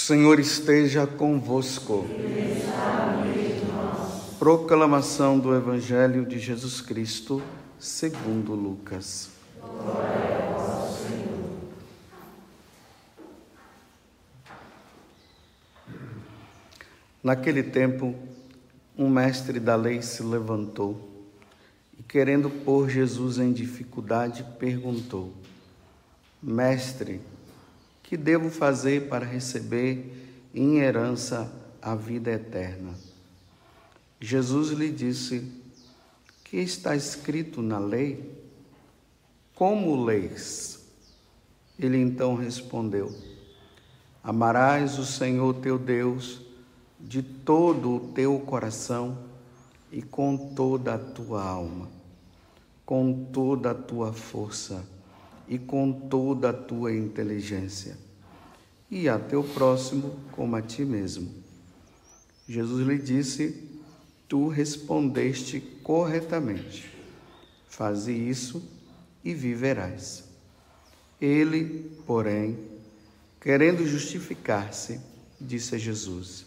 Senhor esteja convosco. Proclamação do Evangelho de Jesus Cristo, segundo Lucas. Naquele tempo, um mestre da lei se levantou e, querendo pôr Jesus em dificuldade, perguntou: Mestre, que devo fazer para receber em herança a vida eterna? Jesus lhe disse: Que está escrito na lei? Como leis? Ele então respondeu: Amarás o Senhor teu Deus de todo o teu coração e com toda a tua alma, com toda a tua força e com toda a tua inteligência, e a teu próximo como a ti mesmo. Jesus lhe disse: Tu respondeste corretamente. Faze isso e viverás. Ele, porém, querendo justificar-se, disse a Jesus: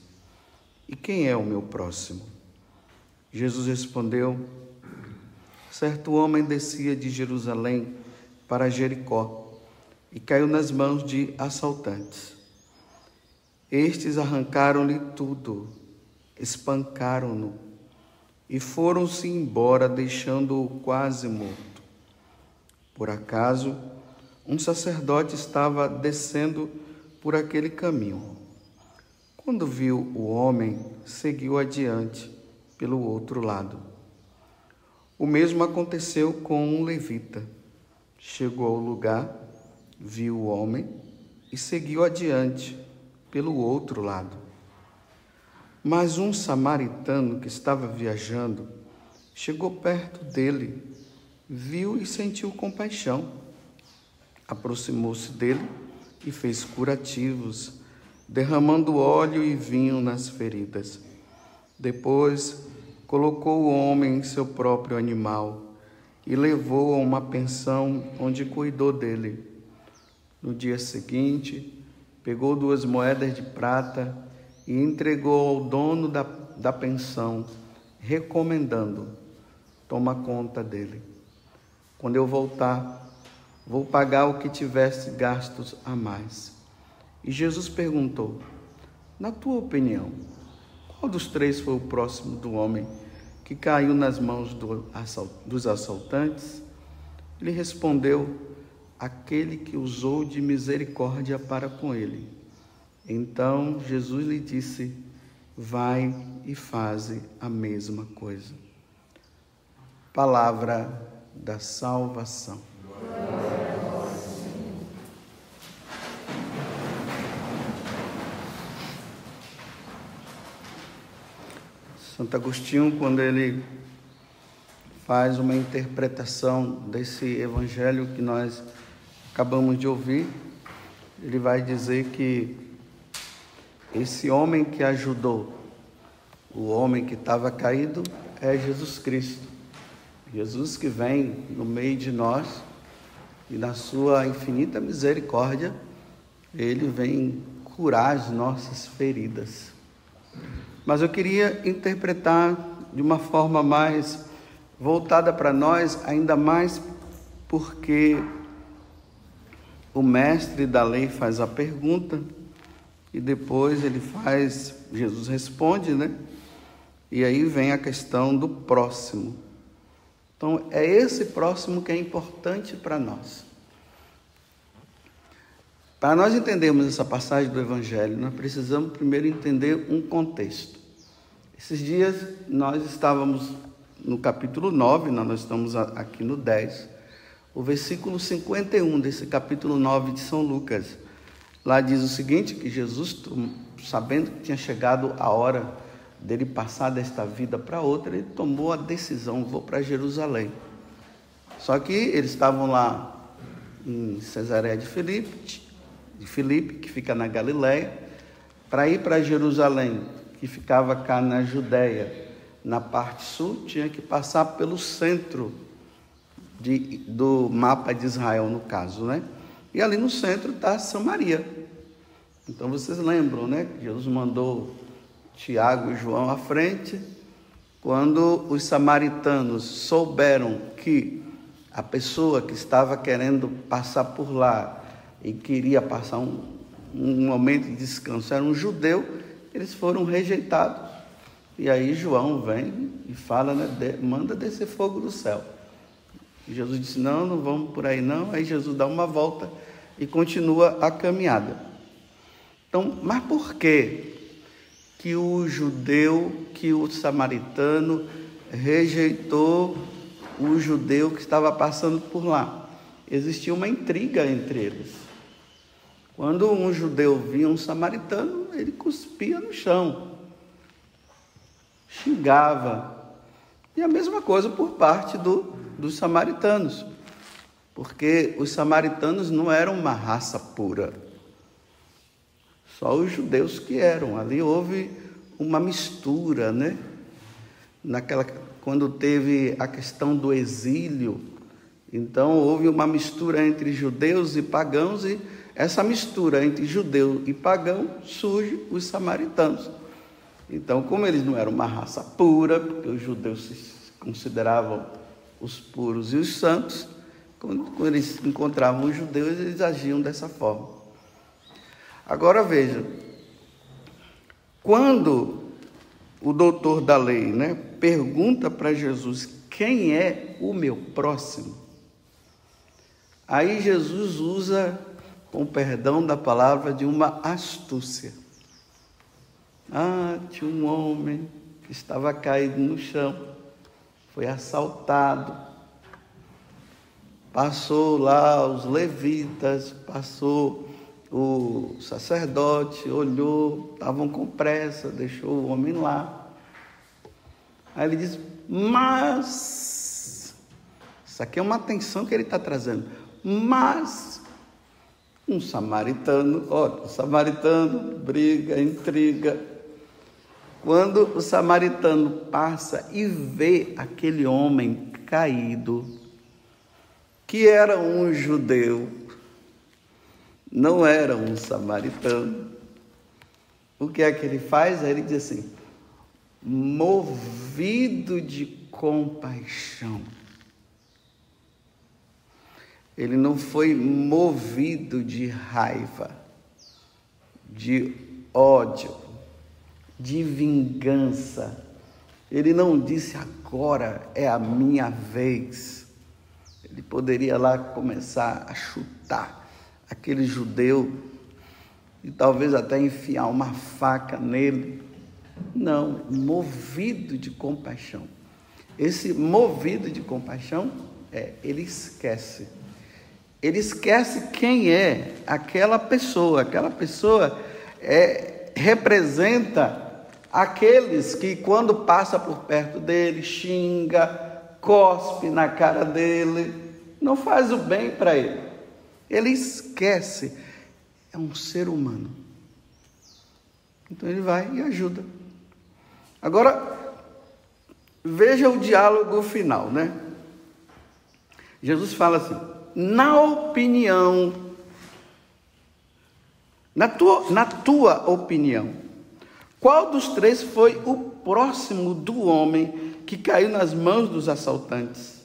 E quem é o meu próximo? Jesus respondeu: Certo homem descia de Jerusalém para Jericó e caiu nas mãos de assaltantes. Estes arrancaram-lhe tudo, espancaram-no e foram-se embora, deixando-o quase morto. Por acaso, um sacerdote estava descendo por aquele caminho. Quando viu o homem, seguiu adiante pelo outro lado. O mesmo aconteceu com um levita Chegou ao lugar, viu o homem e seguiu adiante pelo outro lado. Mas um samaritano que estava viajando chegou perto dele, viu e sentiu compaixão. Aproximou-se dele e fez curativos, derramando óleo e vinho nas feridas. Depois colocou o homem em seu próprio animal e levou a uma pensão onde cuidou dele. No dia seguinte, pegou duas moedas de prata e entregou ao dono da, da pensão, recomendando: toma conta dele. Quando eu voltar, vou pagar o que tivesse gastos a mais. E Jesus perguntou: Na tua opinião, qual dos três foi o próximo do homem? Que caiu nas mãos do dos assaltantes, ele respondeu: Aquele que usou de misericórdia para com ele. Então Jesus lhe disse: Vai e faze a mesma coisa. Palavra da salvação. Santo Agostinho, quando ele faz uma interpretação desse evangelho que nós acabamos de ouvir, ele vai dizer que esse homem que ajudou o homem que estava caído é Jesus Cristo. Jesus que vem no meio de nós e na sua infinita misericórdia, ele vem curar as nossas feridas. Mas eu queria interpretar de uma forma mais voltada para nós, ainda mais porque o mestre da lei faz a pergunta e depois ele faz, Jesus responde, né? E aí vem a questão do próximo. Então, é esse próximo que é importante para nós. Para nós entendermos essa passagem do Evangelho, nós precisamos primeiro entender um contexto. Esses dias nós estávamos no capítulo 9, nós estamos aqui no 10, o versículo 51 desse capítulo 9 de São Lucas. Lá diz o seguinte: que Jesus, sabendo que tinha chegado a hora dele passar desta vida para outra, ele tomou a decisão: vou para Jerusalém. Só que eles estavam lá em Cesareia de Filipe, de Filipe, que fica na Galiléia, para ir para Jerusalém, que ficava cá na Judéia, na parte sul, tinha que passar pelo centro de, do mapa de Israel, no caso, né? E ali no centro está Samaria. Então vocês lembram, né? Jesus mandou Tiago e João à frente, quando os samaritanos souberam que a pessoa que estava querendo passar por lá e queria passar um, um momento de descanso era um judeu, eles foram rejeitados. E aí João vem e fala, né, manda descer fogo do céu. E Jesus disse, não, não vamos por aí não. Aí Jesus dá uma volta e continua a caminhada. Então, mas por que que o judeu, que o samaritano rejeitou o judeu que estava passando por lá? Existia uma intriga entre eles. Quando um judeu via um samaritano, ele cuspia no chão xingava. E a mesma coisa por parte do, dos samaritanos, porque os samaritanos não eram uma raça pura, só os judeus que eram. Ali houve uma mistura, né? Naquela, quando teve a questão do exílio, então houve uma mistura entre judeus e pagãos, e essa mistura entre judeu e pagão surge os samaritanos. Então, como eles não eram uma raça pura, porque os judeus se consideravam os puros e os santos, quando, eles encontravam os judeus, eles agiam dessa forma. Agora veja, quando o doutor da lei né, pergunta para Jesus quem é o meu próximo, aí Jesus usa, com perdão da palavra, de uma astúcia. Ah, tinha um homem que estava caído no chão, foi assaltado. Passou lá os levitas, passou o sacerdote, olhou, estavam com pressa, deixou o homem lá. Aí ele diz: Mas, isso aqui é uma atenção que ele está trazendo, mas um samaritano, olha, o samaritano briga, intriga, quando o samaritano passa e vê aquele homem caído, que era um judeu, não era um samaritano, o que é que ele faz? Ele diz assim: movido de compaixão. Ele não foi movido de raiva, de ódio, de vingança. Ele não disse agora é a minha vez. Ele poderia lá começar a chutar aquele judeu e talvez até enfiar uma faca nele. Não, movido de compaixão. Esse movido de compaixão é, ele esquece. Ele esquece quem é aquela pessoa. Aquela pessoa é, representa Aqueles que, quando passa por perto dele, xinga, cospe na cara dele, não faz o bem para ele. Ele esquece. É um ser humano. Então ele vai e ajuda. Agora, veja o diálogo final, né? Jesus fala assim: na opinião, na tua, na tua opinião, qual dos três foi o próximo do homem que caiu nas mãos dos assaltantes?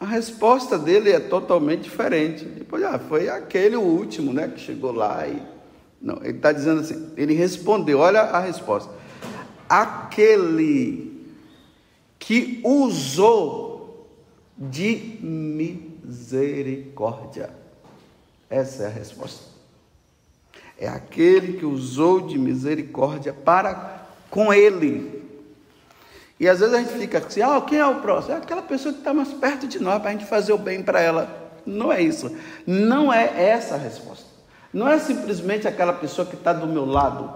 A resposta dele é totalmente diferente. Depois, ah, foi aquele o último, né, que chegou lá e não, ele está dizendo assim. Ele respondeu. Olha a resposta. Aquele que usou de misericórdia. Essa é a resposta é aquele que usou de misericórdia para com ele. E às vezes a gente fica assim, ah, quem é o próximo? É aquela pessoa que está mais perto de nós para a gente fazer o bem para ela. Não é isso. Não é essa a resposta. Não é simplesmente aquela pessoa que está do meu lado.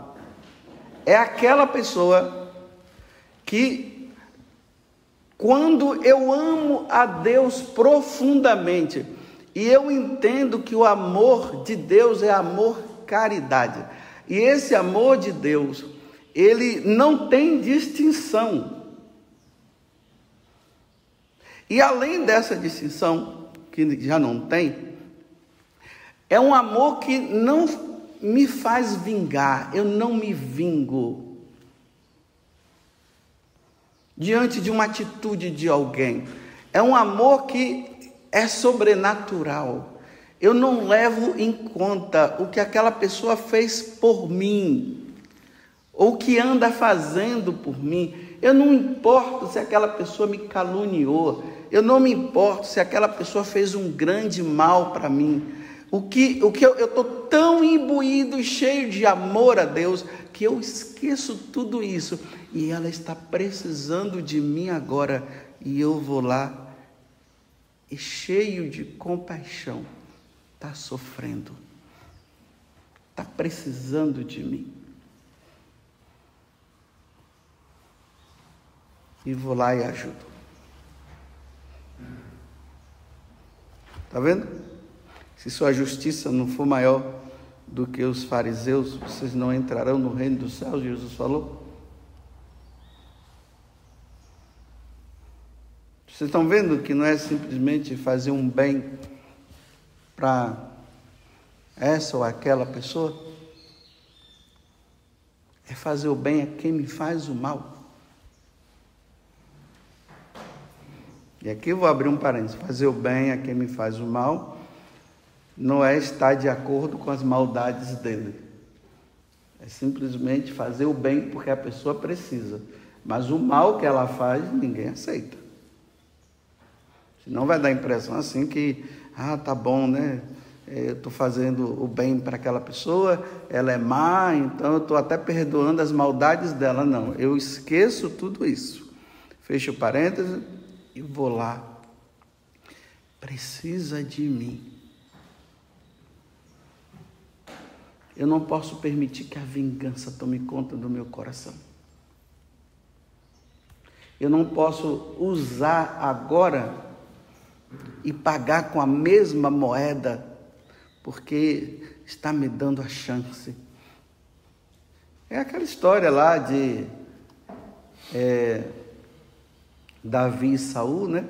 É aquela pessoa que, quando eu amo a Deus profundamente, e eu entendo que o amor de Deus é amor caridade. E esse amor de Deus, ele não tem distinção. E além dessa distinção, que já não tem, é um amor que não me faz vingar, eu não me vingo. Diante de uma atitude de alguém. É um amor que é sobrenatural. Eu não levo em conta o que aquela pessoa fez por mim, ou o que anda fazendo por mim. Eu não importo se aquela pessoa me caluniou, eu não me importo se aquela pessoa fez um grande mal para mim. O que, o que eu estou tão imbuído, cheio de amor a Deus, que eu esqueço tudo isso. E ela está precisando de mim agora. E eu vou lá, e cheio de compaixão, está sofrendo, está precisando de mim. E vou lá e ajudo. Está vendo? Se sua justiça não for maior do que os fariseus, vocês não entrarão no reino dos céus, Jesus falou. Vocês estão vendo que não é simplesmente fazer um bem para essa ou aquela pessoa? É fazer o bem a quem me faz o mal. E aqui eu vou abrir um parênteses: fazer o bem a quem me faz o mal não é estar de acordo com as maldades dele. É simplesmente fazer o bem porque a pessoa precisa. Mas o mal que ela faz, ninguém aceita. Senão vai dar a impressão assim que, ah, tá bom, né? É, eu estou fazendo o bem para aquela pessoa, ela é má, então eu estou até perdoando as maldades dela. Não, eu esqueço tudo isso. Fecho o parênteses, e vou lá. Precisa de mim. Eu não posso permitir que a vingança tome conta do meu coração. Eu não posso usar agora e pagar com a mesma moeda, porque está me dando a chance. É aquela história lá de é, Davi e Saul, né?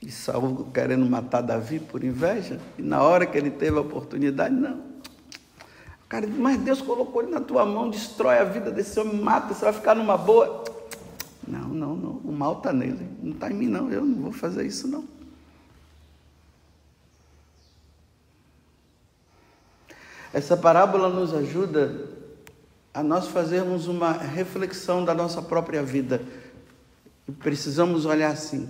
E Saul querendo matar Davi por inveja, e na hora que ele teve a oportunidade, não. Cara, mas Deus colocou ele na tua mão, destrói a vida desse homem, mata, você vai ficar numa boa. Não, não, não, o mal está nele, não está em mim, não, eu não vou fazer isso, não. Essa parábola nos ajuda a nós fazermos uma reflexão da nossa própria vida. E precisamos olhar assim: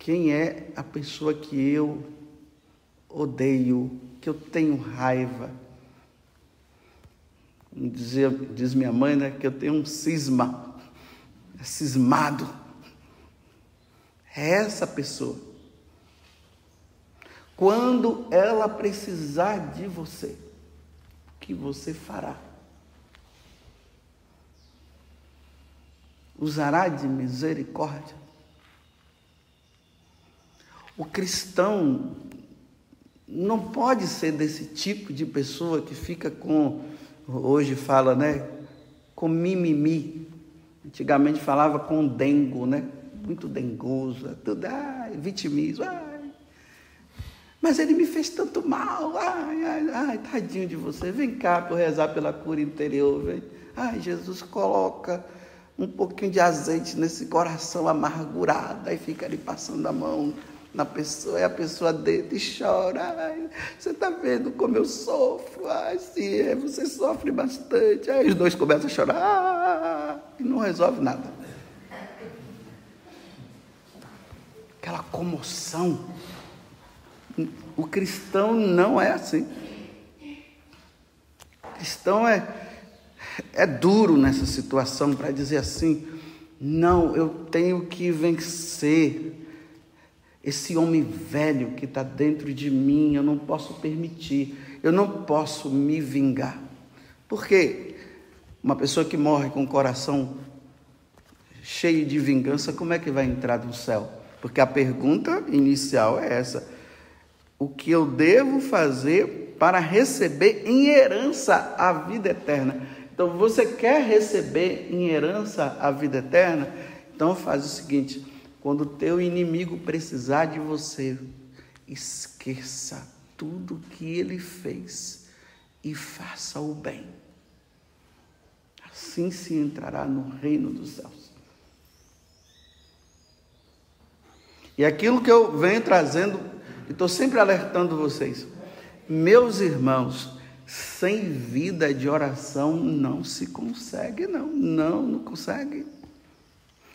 quem é a pessoa que eu odeio, que eu tenho raiva? Dizia, diz minha mãe, né, que eu tenho um cisma, é cismado. É essa pessoa. Quando ela precisar de você, o que você fará? usará de misericórdia. O cristão não pode ser desse tipo de pessoa que fica com, hoje fala, né, com mimimi. Antigamente falava com dengo, né? Muito dengoso, tudo, ai, vitimismo, ai. Mas ele me fez tanto mal, ai, ai, ai, tadinho de você, vem cá para rezar pela cura interior, vem. Ai, Jesus, coloca um pouquinho de azeite nesse coração amargurado, aí fica ali passando a mão na pessoa, e a pessoa deita e chora. Ai, você está vendo como eu sofro? Ai, sim, é, você sofre bastante. Aí os dois começam a chorar e não resolve nada. Aquela comoção. O cristão não é assim. O cristão é é duro nessa situação para dizer assim: não, eu tenho que vencer esse homem velho que está dentro de mim, eu não posso permitir, eu não posso me vingar. Por quê? Uma pessoa que morre com o coração cheio de vingança, como é que vai entrar no céu? Porque a pergunta inicial é essa: o que eu devo fazer para receber em herança a vida eterna? Então, você quer receber em herança a vida eterna? Então, faz o seguinte: quando o teu inimigo precisar de você, esqueça, tudo que ele fez e faça o bem. Assim se entrará no reino dos céus. E aquilo que eu venho trazendo, e estou sempre alertando vocês, meus irmãos, sem vida de oração não se consegue, não, não, não consegue.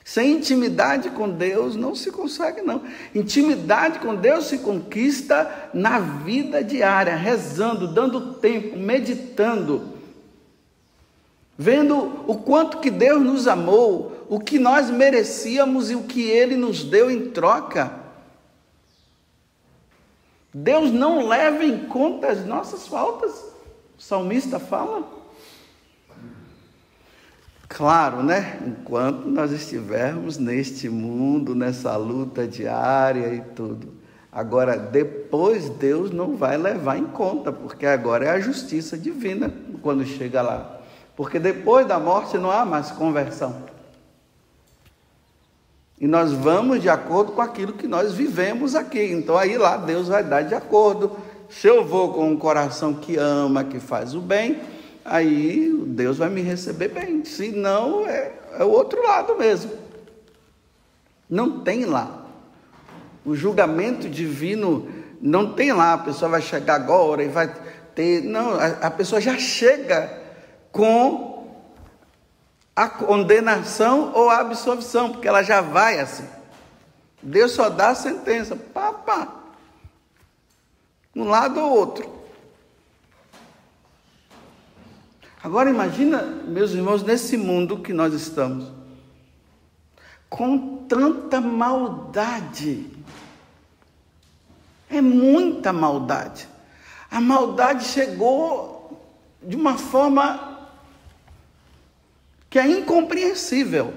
Sem intimidade com Deus não se consegue, não. Intimidade com Deus se conquista na vida diária, rezando, dando tempo, meditando, vendo o quanto que Deus nos amou, o que nós merecíamos e o que Ele nos deu em troca. Deus não leva em conta as nossas faltas. O salmista fala. Claro, né? Enquanto nós estivermos neste mundo, nessa luta diária e tudo. Agora, depois Deus não vai levar em conta, porque agora é a justiça divina quando chega lá. Porque depois da morte não há mais conversão. E nós vamos de acordo com aquilo que nós vivemos aqui. Então aí lá Deus vai dar de acordo. Se eu vou com um coração que ama, que faz o bem, aí Deus vai me receber bem. Se não, é, é o outro lado mesmo. Não tem lá. O julgamento divino não tem lá. A pessoa vai chegar agora e vai ter. Não, a, a pessoa já chega com a condenação ou a absolvição, porque ela já vai assim. Deus só dá a sentença, pá, pá. Um lado ou outro. Agora imagina, meus irmãos, nesse mundo que nós estamos, com tanta maldade. É muita maldade. A maldade chegou de uma forma que é incompreensível.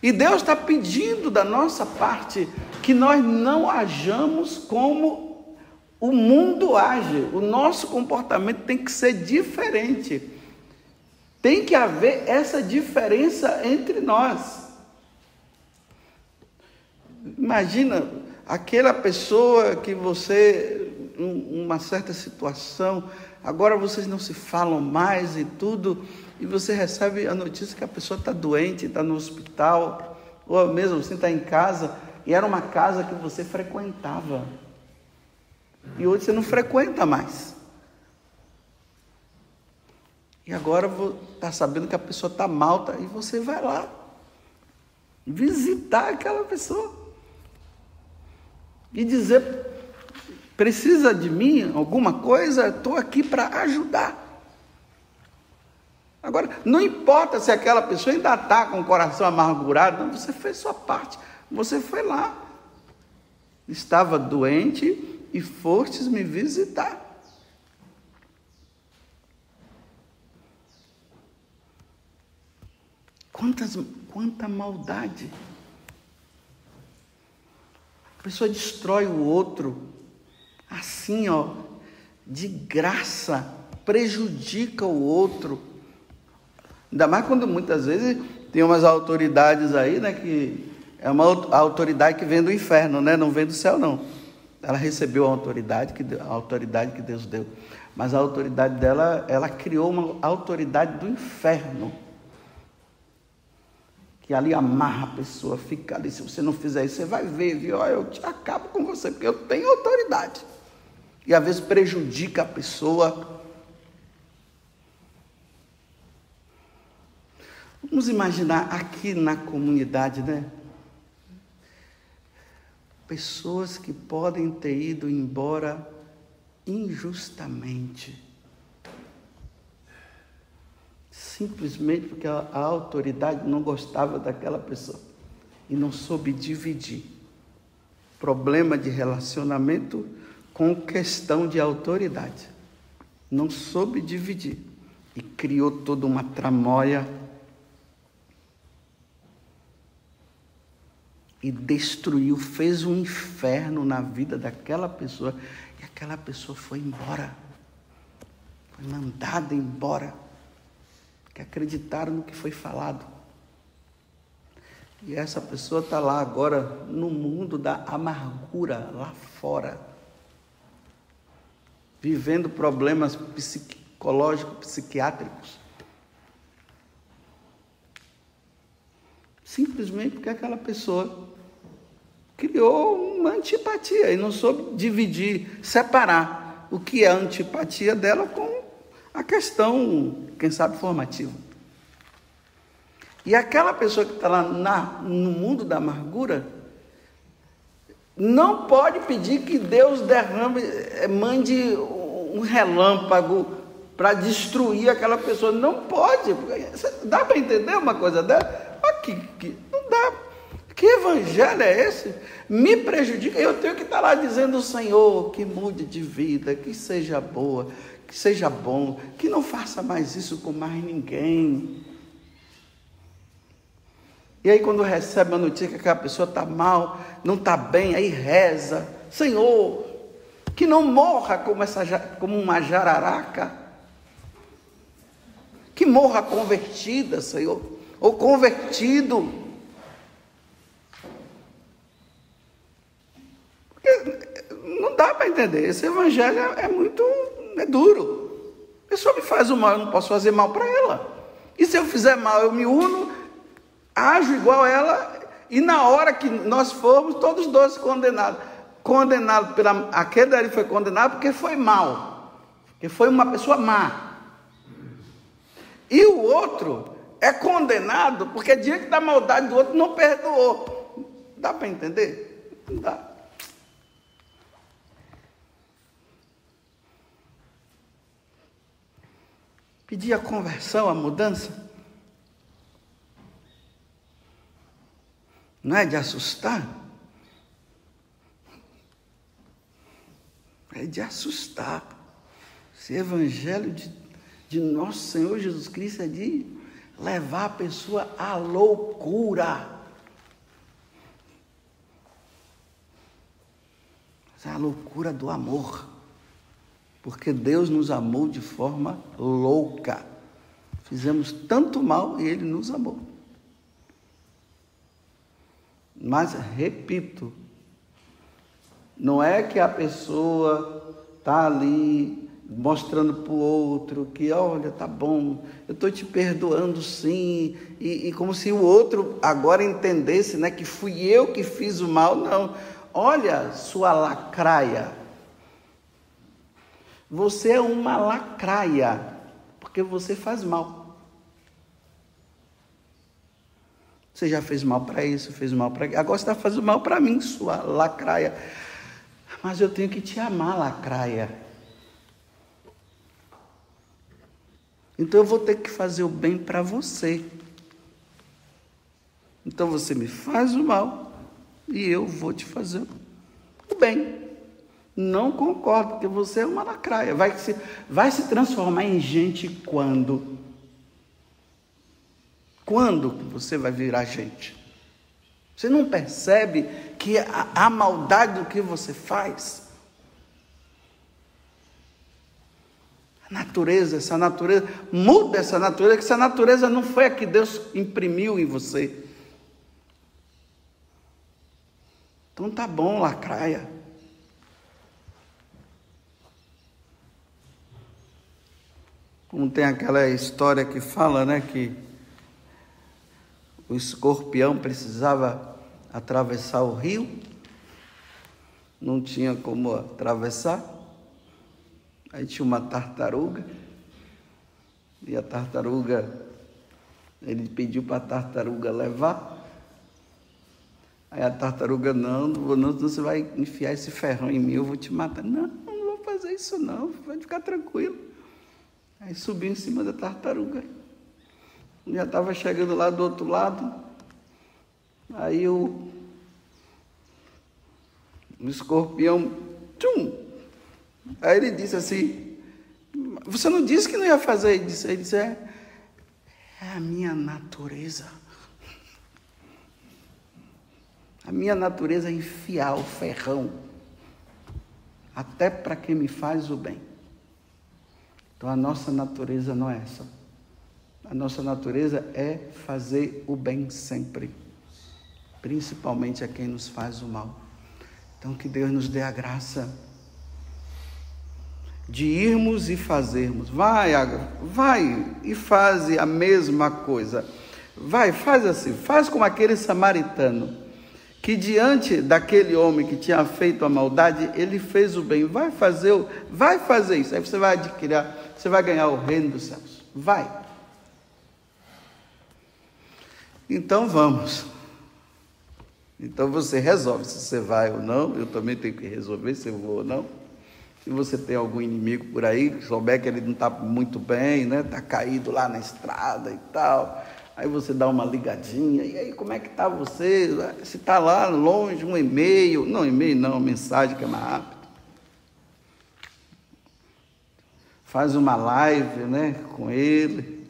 E Deus está pedindo da nossa parte que nós não hajamos como o mundo age, o nosso comportamento tem que ser diferente. Tem que haver essa diferença entre nós. Imagina aquela pessoa que você, uma certa situação, agora vocês não se falam mais e tudo, e você recebe a notícia que a pessoa está doente, está no hospital, ou mesmo você está em casa, e era uma casa que você frequentava. E hoje você não frequenta mais. E agora está sabendo que a pessoa está mal, tá, e você vai lá visitar aquela pessoa e dizer: precisa de mim alguma coisa? Estou aqui para ajudar. Agora, não importa se aquela pessoa ainda está com o coração amargurado, não, você fez sua parte, você foi lá, estava doente e fostes me visitar. Quantas, quanta maldade. A pessoa destrói o outro, assim, ó, de graça, prejudica o outro. Ainda mais quando muitas vezes tem umas autoridades aí, né, que é uma autoridade que vem do inferno, né, não vem do céu, não. Ela recebeu a autoridade que, a autoridade que Deus deu. Mas a autoridade dela, ela criou uma autoridade do inferno. Que ali amarra a pessoa, fica ali. Se você não fizer isso, você vai ver, viu? Eu te acabo com você, porque eu tenho autoridade. E às vezes prejudica a pessoa. Vamos imaginar aqui na comunidade, né? Pessoas que podem ter ido embora injustamente. Simplesmente porque a, autoridade não gostava daquela pessoa e não soube dividir. Problema de relacionamento com questão de autoridade. Não soube dividir e criou toda uma tramóia e destruiu, fez um inferno na vida daquela pessoa e aquela pessoa foi embora. Foi mandada embora. Que acreditaram no que foi falado. E essa pessoa está lá agora no mundo da amargura, lá fora, vivendo problemas psicológicos, psiquiátricos. Simplesmente porque aquela pessoa criou uma antipatia e não soube dividir, separar o que é a antipatia dela com a questão, quem sabe, formativa. E aquela pessoa que está lá na, no mundo da amargura, não pode pedir que Deus derrame, eh, mande um relâmpago para destruir aquela pessoa. Não pode. Dá para entender uma coisa dessa? Que, que, não dá. Que evangelho é esse? Me prejudica. Eu tenho que estar lá dizendo, Senhor, que mude de vida, que seja boa, que seja bom, que não faça mais isso com mais ninguém. E aí, quando recebe a notícia que aquela pessoa está mal, não está bem, aí reza: Senhor, que não morra como, essa, como uma jararaca, que morra convertida, Senhor, ou convertido. Não dá para entender, esse evangelho é, é muito é duro. A pessoa me faz o mal, eu não posso fazer mal para ela. E se eu fizer mal, eu me uno ajo igual ela, e na hora que nós formos, todos dois condenados. Condenado pela. Aquele ali foi condenado porque foi mal, porque foi uma pessoa má. E o outro é condenado porque diante da maldade do outro não perdoou. Dá para entender? Não dá. Pedir a conversão, a mudança. Não é de assustar? É de assustar. Esse evangelho de, de nosso Senhor Jesus Cristo é de levar a pessoa à loucura. é a loucura do amor. Porque Deus nos amou de forma louca. Fizemos tanto mal e Ele nos amou. Mas, repito, não é que a pessoa está ali mostrando para o outro que, olha, tá bom, eu estou te perdoando sim, e, e, como se o outro agora entendesse né, que fui eu que fiz o mal. Não, olha, sua lacraia, você é uma lacraia, porque você faz mal. Você já fez mal para isso, fez mal para Agora você está fazendo mal para mim, sua lacraia. Mas eu tenho que te amar, lacraia. Então eu vou ter que fazer o bem para você. Então você me faz o mal e eu vou te fazer o bem. Não concordo, porque você é uma lacraia. Vai se, vai se transformar em gente quando? Quando você vai virar gente? Você não percebe que a, a maldade do que você faz? A natureza, essa natureza, muda essa natureza, que essa natureza não foi a que Deus imprimiu em você. Então tá bom, lacraia. Como tem aquela história que fala, né, que o escorpião precisava atravessar o rio, não tinha como atravessar. Aí tinha uma tartaruga, e a tartaruga, ele pediu para a tartaruga levar. Aí a tartaruga, não, não, você vai enfiar esse ferrão em mim, eu vou te matar. Não, não vou fazer isso não, vai ficar tranquilo. Aí subiu em cima da tartaruga. Já estava chegando lá do outro lado. Aí o, o escorpião, tchum! Aí ele disse assim: Você não disse que não ia fazer? Ele disse: ele disse é, é a minha natureza. A minha natureza é enfiar o ferrão, até para quem me faz o bem. Então a nossa natureza não é essa. A nossa natureza é fazer o bem sempre. principalmente a quem nos faz o mal. Então, que Deus nos dê a graça de irmos e fazermos. Vai, vai e faz a mesma coisa. Vai, faz assim, faz como aquele samaritano que diante daquele homem que tinha feito a maldade, ele fez o bem. Vai fazer, vai fazer isso. Aí você vai adquirir, você vai ganhar o reino dos céus. Vai. Então vamos. Então você resolve se você vai ou não. Eu também tenho que resolver se eu vou ou não. Se você tem algum inimigo por aí, souber que ele não está muito bem, né? Está caído lá na estrada e tal. Aí você dá uma ligadinha, e aí como é que está você? Se está lá longe, um e-mail, não e-mail não, mensagem que é mais rápido. Faz uma live né, com ele.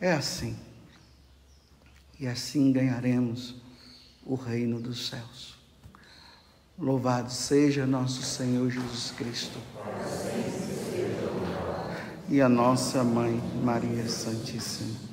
É assim. E assim ganharemos o reino dos céus. Louvado seja nosso Senhor Jesus Cristo. E a nossa mãe, Maria Santíssima.